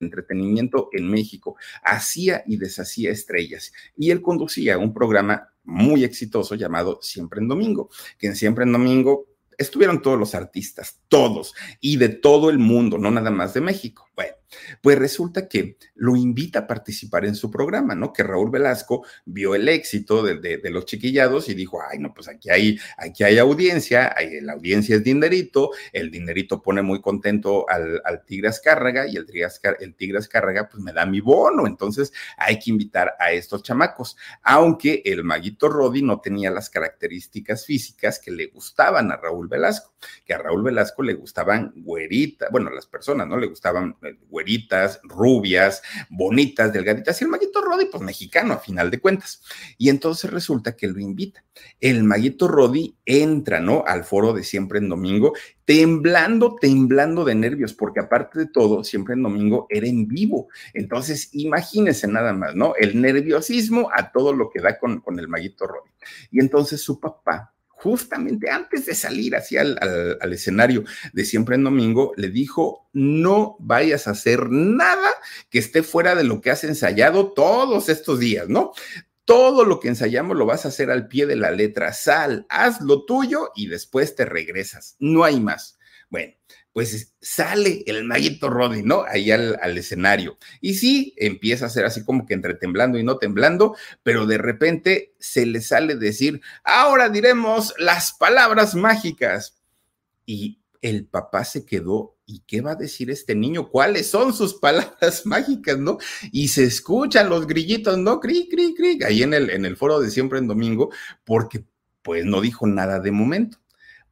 entretenimiento en México, hacía y deshacía estrellas. Y él conducía un programa muy exitoso llamado Siempre en Domingo, que en Siempre en Domingo estuvieron todos los artistas, todos, y de todo el mundo, no nada más de México. Bueno, pues resulta que lo invita a participar en su programa, ¿no? Que Raúl Velasco vio el éxito de, los chiquillados y dijo, ay, no, pues aquí hay, aquí hay audiencia, la audiencia es dinerito, el dinerito pone muy contento al, al Tigre Azcárraga y el Tigre, el Tigre Azcárraga pues me da mi bono, entonces hay que invitar a estos chamacos, aunque el maguito Rodi no tenía las características físicas que le gustaban a Raúl Velasco, que a Raúl Velasco le gustaban güeritas, bueno, las personas, ¿no? Le gustaban güeritas, rubias, bonitas, delgaditas, y el maguito Rodi, pues mexicano a final de cuentas. Y entonces resulta que lo invita. El maguito Rodi entra, ¿no? Al foro de siempre en domingo, temblando, temblando de nervios, porque aparte de todo, siempre en domingo era en vivo. Entonces, imagínense nada más, ¿no? El nerviosismo a todo lo que da con, con el maguito Rodi. Y entonces su papá justamente antes de salir hacia al, al, escenario de Siempre en Domingo, le dijo, no vayas a hacer nada que esté fuera de lo que has ensayado todos estos días, ¿no? Todo lo que ensayamos lo vas a hacer al pie de la letra. Sal, haz lo tuyo y después te regresas. No hay más. Bueno, pues sale el maguito Roddy, ¿no? Ahí al, al, escenario. Y sí, empieza a ser así como que entre temblando y no temblando, pero de repente se le sale decir, ahora diremos las palabras mágicas. Y el papá se quedó, ¿y qué va a decir este niño? ¿Cuáles son sus palabras mágicas, no? Y se escuchan los grillitos, ¿no? Cri, cri, cri, ahí en el, en el foro de siempre en domingo, porque pues no dijo nada de momento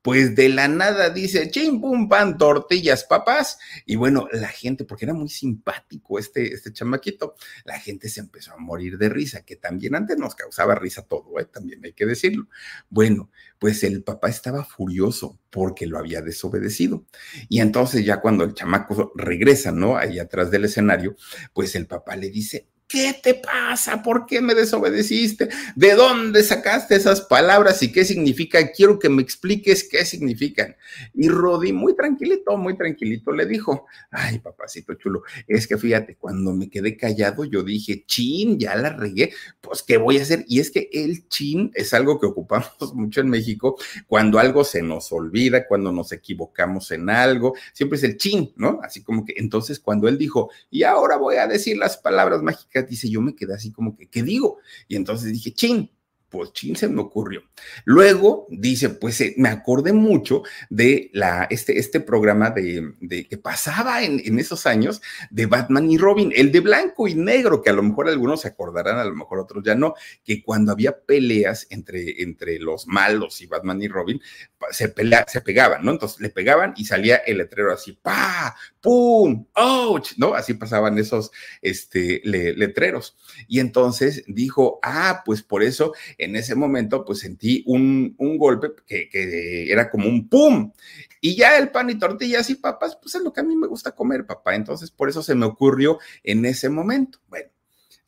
pues de la nada dice, chim, pum, pan, tortillas, papás. Y bueno, la gente, porque era muy simpático este, este chamaquito, la gente se empezó a morir de risa, que también antes nos causaba risa todo, ¿eh? también hay que decirlo. Bueno, pues el papá estaba furioso porque lo había desobedecido. Y entonces ya cuando el chamaco regresa, ¿no? Ahí atrás del escenario, pues el papá le dice, ¿Qué te pasa? ¿Por qué me desobedeciste? ¿De dónde sacaste esas palabras y qué significan? Quiero que me expliques qué significan. Y Rodi, muy tranquilito, muy tranquilito, le dijo, ay, papacito chulo, es que fíjate, cuando me quedé callado, yo dije, chin, ya la regué, pues, ¿qué voy a hacer? Y es que el chin es algo que ocupamos mucho en México cuando algo se nos olvida, cuando nos equivocamos en algo, siempre es el chin, ¿no? Así como que, entonces, cuando él dijo, y ahora voy a decir las palabras mágicas, dice, yo me quedé así como que, ¿qué digo? Y entonces dije, chin, pues chin se me ocurrió. Luego dice, pues eh, me acordé mucho de la, este, este programa de, que pasaba en, en, esos años de Batman y Robin, el de blanco y negro, que a lo mejor algunos se acordarán, a lo mejor otros ya no, que cuando había peleas entre, entre los malos y Batman y Robin, se, se pegaban, ¿no? Entonces le pegaban y salía el letrero así, pa, pum, ouch, ¿no? Así pasaban esos este, le, letreros. Y entonces dijo, ah, pues por eso en ese momento pues sentí un, un golpe que, que, era como un pum. Y ya el pan y tortillas y papas, pues es lo que a mí me gusta comer, papá. Entonces por eso se me ocurrió en ese momento. Bueno.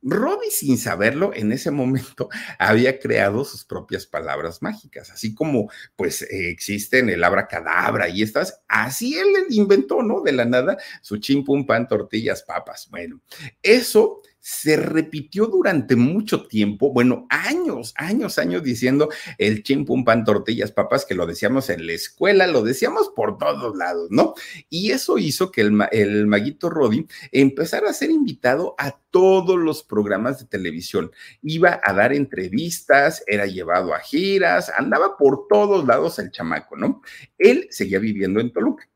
Robbie, sin saberlo, en ese momento había creado sus propias palabras mágicas, así como pues eh, existen el abracadabra y estas, así él inventó, ¿no? De la nada, su chimpum pan, tortillas, papas. Bueno, eso se repitió durante mucho tiempo, bueno, años, años, años diciendo el chimpum pan tortillas papas, que lo decíamos en la escuela, lo decíamos por todos lados, ¿no? Y eso hizo que el, maguito Roddy empezara a ser invitado a todos los programas de televisión. Iba a dar entrevistas, era llevado a giras, andaba por todos lados el chamaco, ¿no? Él seguía viviendo en Toluca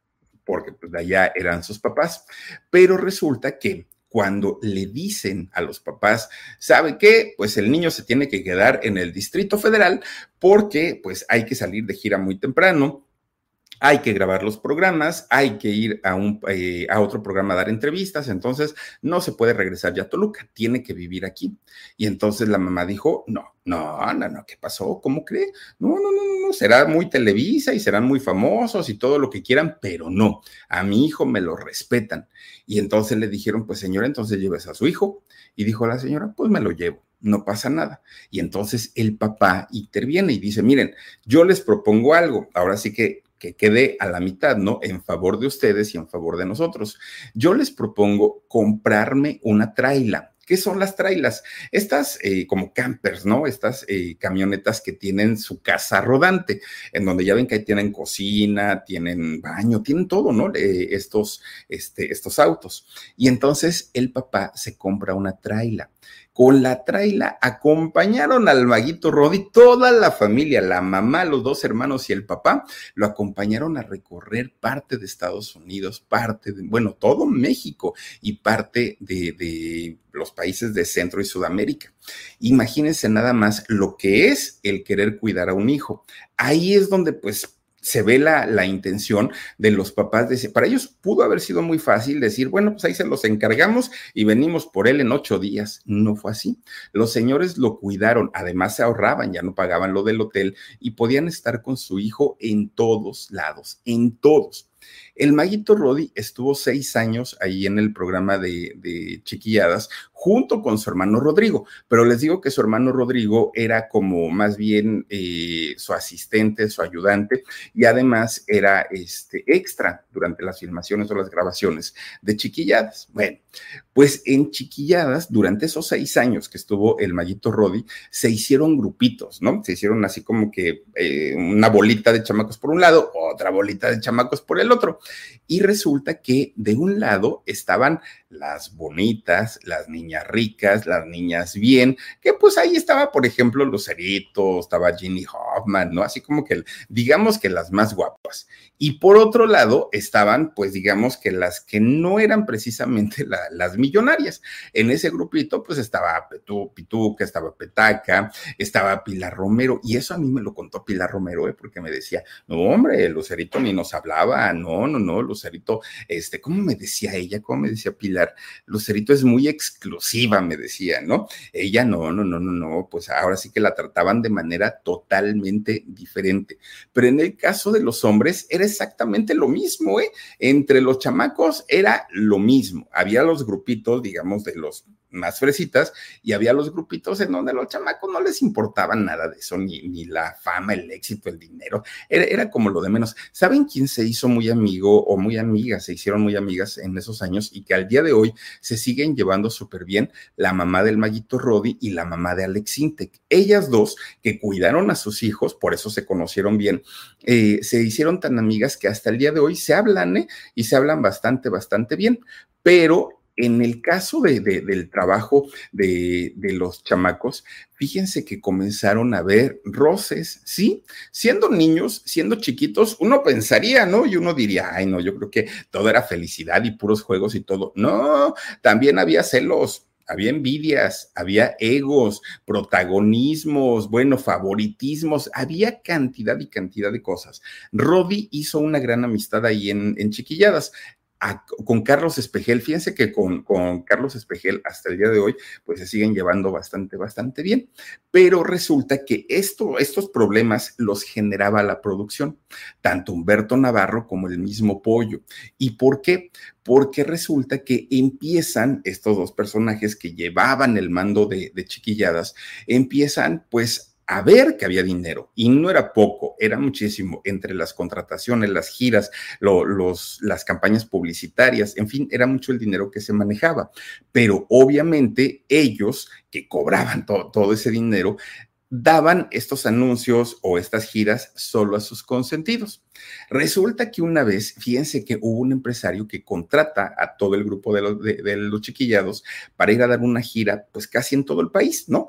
porque pues de allá eran sus papás, pero resulta que cuando le dicen a los papás, ¿sabe qué? Pues el niño se tiene que quedar en el Distrito Federal porque pues hay que salir de gira muy temprano hay que grabar los programas, hay que ir a, un, eh, a otro programa a dar entrevistas, entonces no se puede regresar ya a Toluca, tiene que vivir aquí. Y entonces la mamá dijo, no, no, no, no, ¿qué pasó? ¿Cómo cree? No, no, no, no, será muy Televisa y serán muy famosos y todo lo que quieran, pero no, a mi hijo me lo respetan. Y entonces le dijeron, pues señora, entonces lleves a su hijo. Y dijo la señora, pues me lo llevo no pasa nada. Y entonces el papá interviene y dice, miren, yo les propongo algo, ahora sí que que quede a la mitad, ¿no? En favor de ustedes y en favor de nosotros. Yo les propongo comprarme una traila. ¿Qué son las trailas? Estas eh, como campers, ¿no? Estas eh, camionetas que tienen su casa rodante, en donde ya ven que ahí tienen cocina, tienen baño, tienen todo, ¿no? Eh, estos, este, estos autos. Y entonces el papá se compra una traila con la traila acompañaron al maguito Rodi, toda la familia, la mamá, los dos hermanos y el papá, lo acompañaron a recorrer parte de Estados Unidos, parte de, bueno, todo México y parte de, de los países de Centro y Sudamérica. Imagínense nada más lo que es el querer cuidar a un hijo. Ahí es donde pues se ve la, la, intención de los papás de para ellos pudo haber sido muy fácil decir, bueno, pues ahí se los encargamos y venimos por él en ocho días. No fue así. Los señores lo cuidaron, además se ahorraban, ya no pagaban lo del hotel y podían estar con su hijo en todos lados, en todos. El maguito Rodi estuvo seis años ahí en el programa de, Chiquilladas junto con su hermano Rodrigo, pero les digo que su hermano Rodrigo era como más bien eh, su asistente, su ayudante y además era este extra durante las filmaciones o las grabaciones de Chiquilladas. Bueno, pues en Chiquilladas, durante esos seis años que estuvo el maguito Rodi, se hicieron grupitos, ¿no? Se hicieron así como que eh, una bolita de chamacos por un lado, otra bolita de chamacos por el otro. Y resulta que de un lado estaban las bonitas, las niñas ricas, las niñas bien, que pues ahí estaba, por ejemplo, Lucerito, estaba Ginny Hoffman, ¿no? Así como que digamos que las más guapas. Y por otro lado estaban, pues digamos que las que no eran precisamente las millonarias. En ese grupito, pues estaba Petú, Pituca, estaba Petaca, estaba Pilar Romero, y eso a mí me lo contó Pilar Romero, ¿eh? porque me decía, no, hombre, Lucerito ni nos hablaba, no, no, no, Lucerito, este, ¿cómo me decía ella? ¿Cómo me decía Pilar? Lucerito es muy exclusiva, me decía, ¿no? Ella no, no, no, no, no, pues ahora sí que la trataban de manera totalmente diferente. Pero en el caso de los hombres era exactamente lo mismo, ¿eh? Entre los chamacos era lo mismo. Había los grupitos, digamos, de los más fresitas y había los grupitos en donde los chamacos no les importaba nada de eso, ni, ni la fama, el éxito, el dinero, era, era, como lo de menos. ¿Saben quién se hizo muy amigo o muy amiga? Se hicieron muy amigas en esos años y que al día de hoy se siguen llevando súper bien la mamá del maguito Rodi y la mamá de Alex Intec. Ellas dos que cuidaron a sus hijos, por eso se conocieron bien, eh, se hicieron tan amigas que hasta el día de hoy se hablan ¿eh? y se hablan bastante, bastante bien, pero en el caso de, del trabajo de, los chamacos, fíjense que comenzaron a ver roces, ¿sí? Siendo niños, siendo chiquitos, uno pensaría, ¿no? Y uno diría, ay, no, yo creo que todo era felicidad y puros juegos y todo. No, también había celos, había envidias, había egos, protagonismos, bueno, favoritismos, había cantidad y cantidad de cosas. Rodi hizo una gran amistad ahí en Chiquilladas con Carlos Espejel. Fíjense que con, Carlos Espejel hasta el día de hoy, pues se siguen llevando bastante, bastante bien. Pero resulta que esto, estos problemas los generaba la producción, tanto Humberto Navarro como el mismo Pollo. ¿Y por qué? Porque resulta que empiezan estos dos personajes que llevaban el mando de, de chiquilladas, empiezan pues a ver que había dinero y no era poco, era muchísimo entre las contrataciones, las giras, los, las campañas publicitarias, en fin, era mucho el dinero que se manejaba. Pero obviamente ellos que cobraban todo ese dinero daban estos anuncios o estas giras solo a sus consentidos. Resulta que una vez, fíjense que hubo un empresario que contrata a todo el grupo de los, de los chiquillados para ir a dar una gira, pues casi en todo el país, ¿no?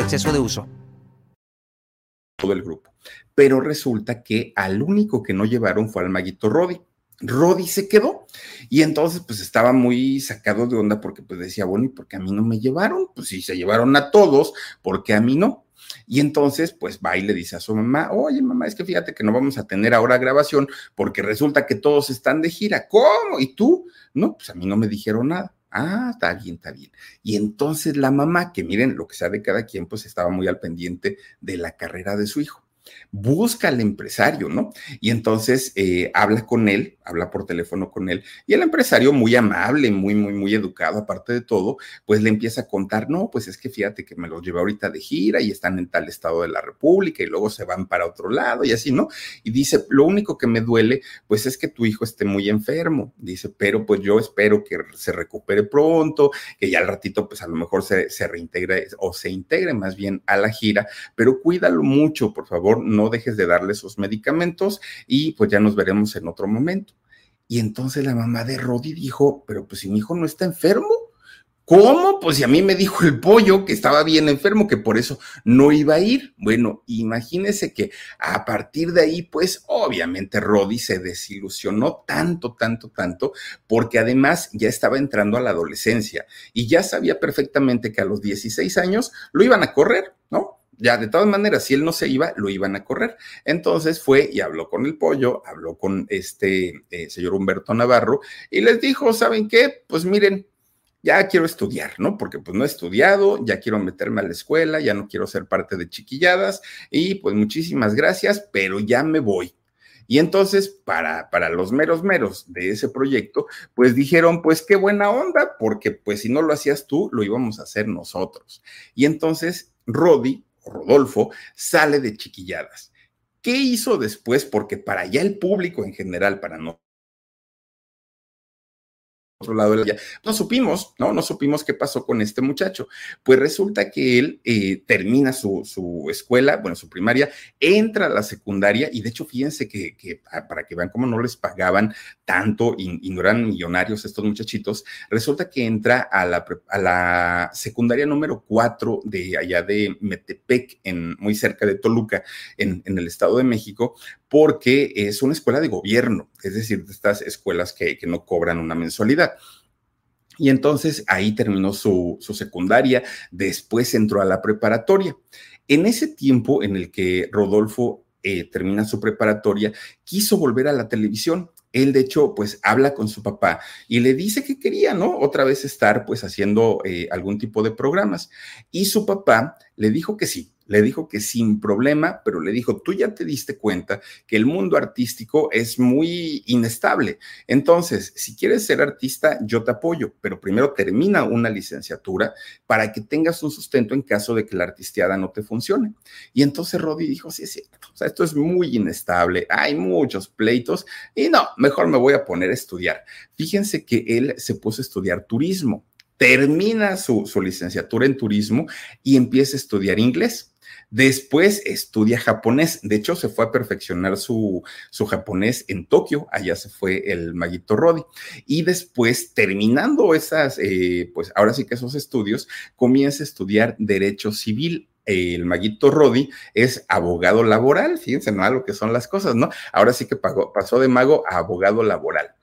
exceso de uso. Todo el grupo. Pero resulta que al único que no llevaron fue al maguito Rodi. Rodi se quedó y entonces pues estaba muy sacado de onda porque pues decía, bueno, ¿y por qué a mí no me llevaron? Pues si se llevaron a todos, ¿por qué a mí no? Y entonces, pues va y le dice a su mamá, oye mamá, es que fíjate que no vamos a tener ahora grabación porque resulta que todos están de gira. ¿Cómo? ¿Y tú? No, pues a mí no me dijeron nada. Ah, está bien, está bien. Y entonces la mamá, que miren lo que sea de cada quien, pues estaba muy al pendiente de la carrera de su hijo busca al empresario, ¿no? Y entonces eh, habla con él, habla por teléfono con él, y el empresario muy amable, muy, muy, muy educado, aparte de todo, pues le empieza a contar, no, pues es que fíjate que me los llevé ahorita de gira y están en tal estado de la República y luego se van para otro lado y así, ¿no? Y dice, lo único que me duele, pues es que tu hijo esté muy enfermo, dice, pero pues yo espero que se recupere pronto, que ya al ratito, pues a lo mejor se, se reintegre o se integre más bien a la gira, pero cuídalo mucho, por favor no dejes de darle sus medicamentos y pues ya nos veremos en otro momento. Y entonces la mamá de Rodi dijo, pero pues si mi hijo no está enfermo, ¿Cómo? Pues si a mí me dijo el pollo que estaba bien enfermo, que por eso no iba a ir. Bueno, imagínese que a partir de ahí, pues obviamente Rodi se desilusionó tanto, tanto, tanto, porque además ya estaba entrando a la adolescencia y ya sabía perfectamente que a los 16 años lo iban a correr. Ya de todas maneras, si él no se iba, lo iban a correr. Entonces fue y habló con el pollo, habló con este eh, señor Humberto Navarro y les dijo, ¿saben qué? Pues miren, ya quiero estudiar, ¿no? Porque pues no he estudiado, ya quiero meterme a la escuela, ya no quiero ser parte de chiquilladas y pues muchísimas gracias, pero ya me voy. Y entonces, para, para los meros meros de ese proyecto, pues dijeron, pues qué buena onda, porque pues si no lo hacías tú, lo íbamos a hacer nosotros. Y entonces, Rodi, Rodolfo, sale de chiquilladas. ¿Qué hizo después? Porque para ya el público en general, para no otro lado de la No supimos, ¿no? No supimos qué pasó con este muchacho. Pues resulta que él eh, termina su, escuela, bueno, su primaria, entra a la secundaria y de hecho fíjense que, ah, para que vean cómo no les pagaban tanto y, no eran millonarios estos muchachitos, resulta que entra a la, a la secundaria número 4 de allá de Metepec, en, muy cerca de Toluca, en, en el Estado de México, porque es una escuela de gobierno, es decir, de estas escuelas que, no cobran una mensualidad. Y entonces ahí terminó su, secundaria, después entró a la preparatoria. En ese tiempo en el que Rodolfo eh, termina su preparatoria, quiso volver a la televisión. Él, de hecho, pues habla con su papá y le dice que quería, ¿no? Otra vez estar, pues, haciendo eh, algún tipo de programas. Y su papá le dijo que sí, le dijo que sin problema, pero le dijo, tú ya te diste cuenta que el mundo artístico es muy inestable. Entonces, si quieres ser artista, yo te apoyo, pero primero termina una licenciatura para que tengas un sustento en caso de que la artisteada no te funcione. Y entonces Rodi dijo, sí, es cierto, o sea, esto es muy inestable, hay muchos pleitos y no, mejor me voy a poner a estudiar. Fíjense que él se puso a estudiar turismo termina su, su, licenciatura en turismo y empieza a estudiar inglés. Después estudia japonés. De hecho, se fue a perfeccionar su, su japonés en Tokio. Allá se fue el maguito Rodi. Y después, terminando esas, eh, pues ahora sí que esos estudios, comienza a estudiar Derecho Civil el maguito Rodi es abogado laboral, fíjense, ¿no? lo que son las cosas, ¿no? Ahora sí que pasó de mago a abogado laboral.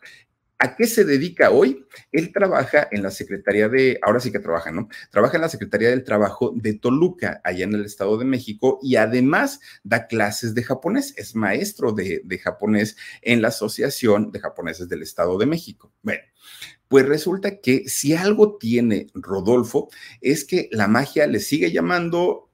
¿A qué se dedica hoy? Él trabaja en la Secretaría de, ahora sí que trabaja, ¿no? Trabaja en la Secretaría del Trabajo de Toluca, allá en el Estado de México, y además da clases de japonés, es maestro de, de japonés en la Asociación de Japoneses del Estado de México. Bueno, pues resulta que si algo tiene Rodolfo es que la magia le sigue llamando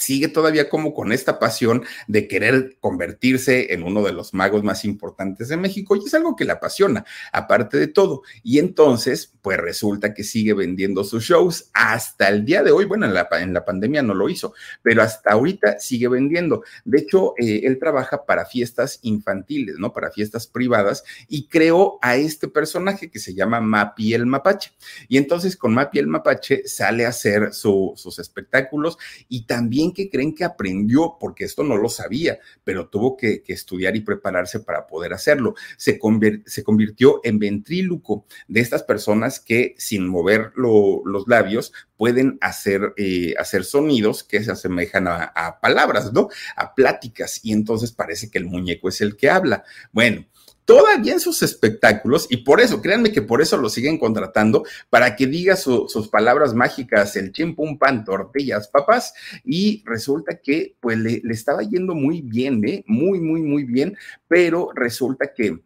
sigue todavía como con esta pasión de querer convertirse en uno de los magos más importantes de México y es algo que le apasiona, aparte de todo. Y entonces, pues resulta que sigue vendiendo sus shows hasta el día de hoy. Bueno, en la, en la pandemia no lo hizo, pero hasta ahorita sigue vendiendo. De hecho, eh, él trabaja para fiestas infantiles, ¿no? Para fiestas privadas y creó a este personaje que se llama Mapi el Mapache. Y entonces con Mapi el Mapache sale a hacer sus espectáculos y también que creen que aprendió, porque esto no lo sabía, pero tuvo que, estudiar y prepararse para poder hacerlo. Se, se, convirtió en ventríluco de estas personas que sin mover los labios pueden hacer, eh, hacer sonidos que se asemejan a, a palabras, ¿no? A pláticas. Y entonces parece que el muñeco es el que habla. Bueno, todavía en sus espectáculos, y por eso, créanme que por eso lo siguen contratando, para que diga sus palabras mágicas, el chimpum pan, tortillas, papas, y resulta que pues le, le estaba yendo muy bien, ¿eh? Muy, muy, muy bien, pero resulta que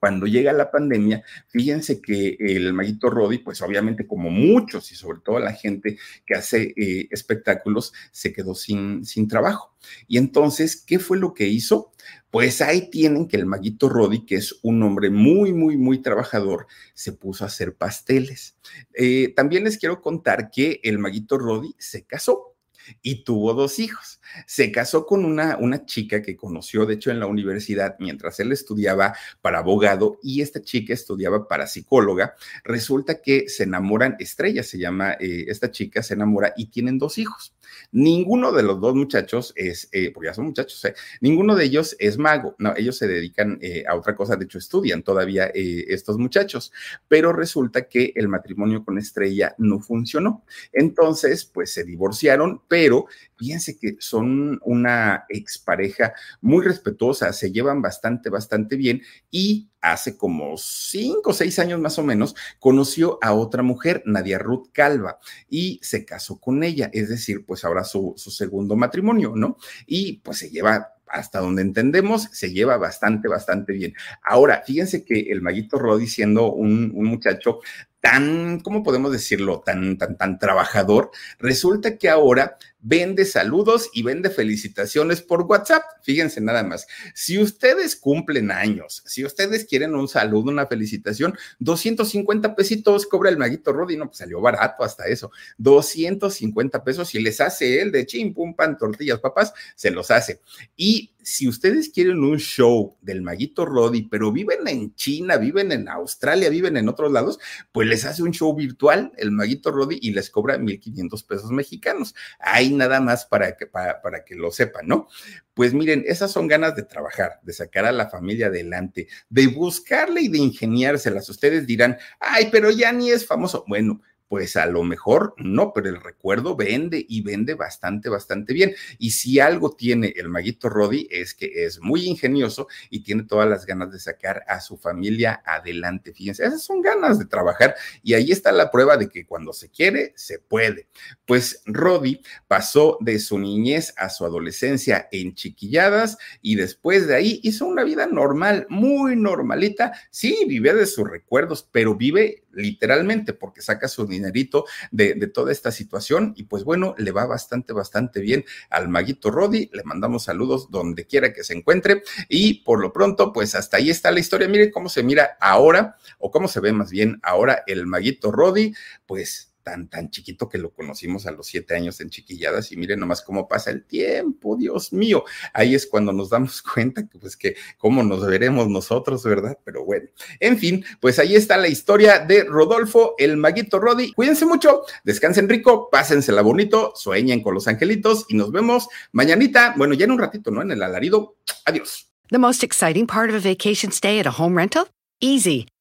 cuando llega la pandemia, fíjense que el Maguito Rodi, pues obviamente como muchos y sobre todo la gente que hace eh, espectáculos, se quedó sin, sin trabajo. Y entonces, ¿qué fue lo que hizo? Pues ahí tienen que el Maguito Rodi, que es un hombre muy, muy, muy trabajador, se puso a hacer pasteles. Eh, también les quiero contar que el Maguito Rodi se casó y tuvo dos hijos. Se casó con una, una chica que conoció, de hecho, en la universidad mientras él estudiaba para abogado y esta chica estudiaba para psicóloga. Resulta que se enamoran, Estrella se llama eh, esta chica, se enamora y tienen dos hijos. Ninguno de los dos muchachos es, eh, porque ya son muchachos, ¿eh? ninguno de ellos es mago, no, ellos se dedican eh, a otra cosa, de hecho estudian todavía estos muchachos, pero resulta que el matrimonio con Estrella no funcionó. Entonces, pues se divorciaron, pero fíjense que son una expareja muy respetuosa, se llevan bastante, bastante bien y hace como cinco o seis años más o menos, conoció a otra mujer, Nadia Ruth Calva, y se casó con ella, es decir, pues ahora su, su segundo matrimonio, ¿no? Y pues se lleva hasta donde entendemos, se lleva bastante, bastante bien. Ahora, fíjense que el Maguito Rodi, siendo un, un, muchacho tan, ¿cómo podemos decirlo? Tan, tan, tan trabajador, resulta que ahora vende saludos y vende felicitaciones por WhatsApp. Fíjense nada más. Si ustedes cumplen años, si ustedes quieren un saludo, una felicitación, 250 pesitos cobra el maguito Rodi. No, pues salió barato hasta eso. 250 pesos y les hace él de chim, pum, pan, tortillas, papas, se los hace. Y si ustedes quieren un show del maguito Rodi, pero viven en China, viven en Australia, viven en otros lados, pues les hace un show virtual el maguito Rodi y les cobra 1.500 pesos mexicanos. Ahí nada más para que, para, para que lo sepan, ¿no? Pues miren, esas son ganas de trabajar, de sacar a la familia adelante, de buscarle y de ingeniárselas. Ustedes dirán, ay, pero ya ni es famoso. Bueno, pues a lo mejor no, pero el recuerdo vende y vende bastante, bastante bien. Y si algo tiene el maguito Rodi es que es muy ingenioso y tiene todas las ganas de sacar a su familia adelante. Fíjense, esas son ganas de trabajar y ahí está la prueba de que cuando se quiere, se puede. Pues Rodi pasó de su niñez a su adolescencia en chiquilladas y después de ahí hizo una vida normal, muy normalita. Sí, vive de sus recuerdos, pero vive literalmente porque saca su de, de, toda esta situación. Y pues bueno, le va bastante, bastante bien al maguito Rodi, le mandamos saludos donde quiera que se encuentre. Y por lo pronto pues hasta ahí está la historia, miren cómo se mira ahora o cómo se ve más bien ahora el maguito Rodi, pues tan, tan chiquito que lo conocimos a los siete años en chiquilladas y miren nomás cómo pasa el tiempo, Dios mío. Ahí es cuando nos damos cuenta que pues que cómo nos veremos nosotros, ¿verdad? Pero bueno, en fin, pues ahí está la historia de Rodolfo, el maguito Rodi. Cuídense mucho, descansen rico, pásensela bonito, sueñen con los angelitos y nos vemos mañanita, bueno, ya en un ratito, ¿no? En el alarido. Adiós. The most exciting part of a vacation stay at a home rental? Easy.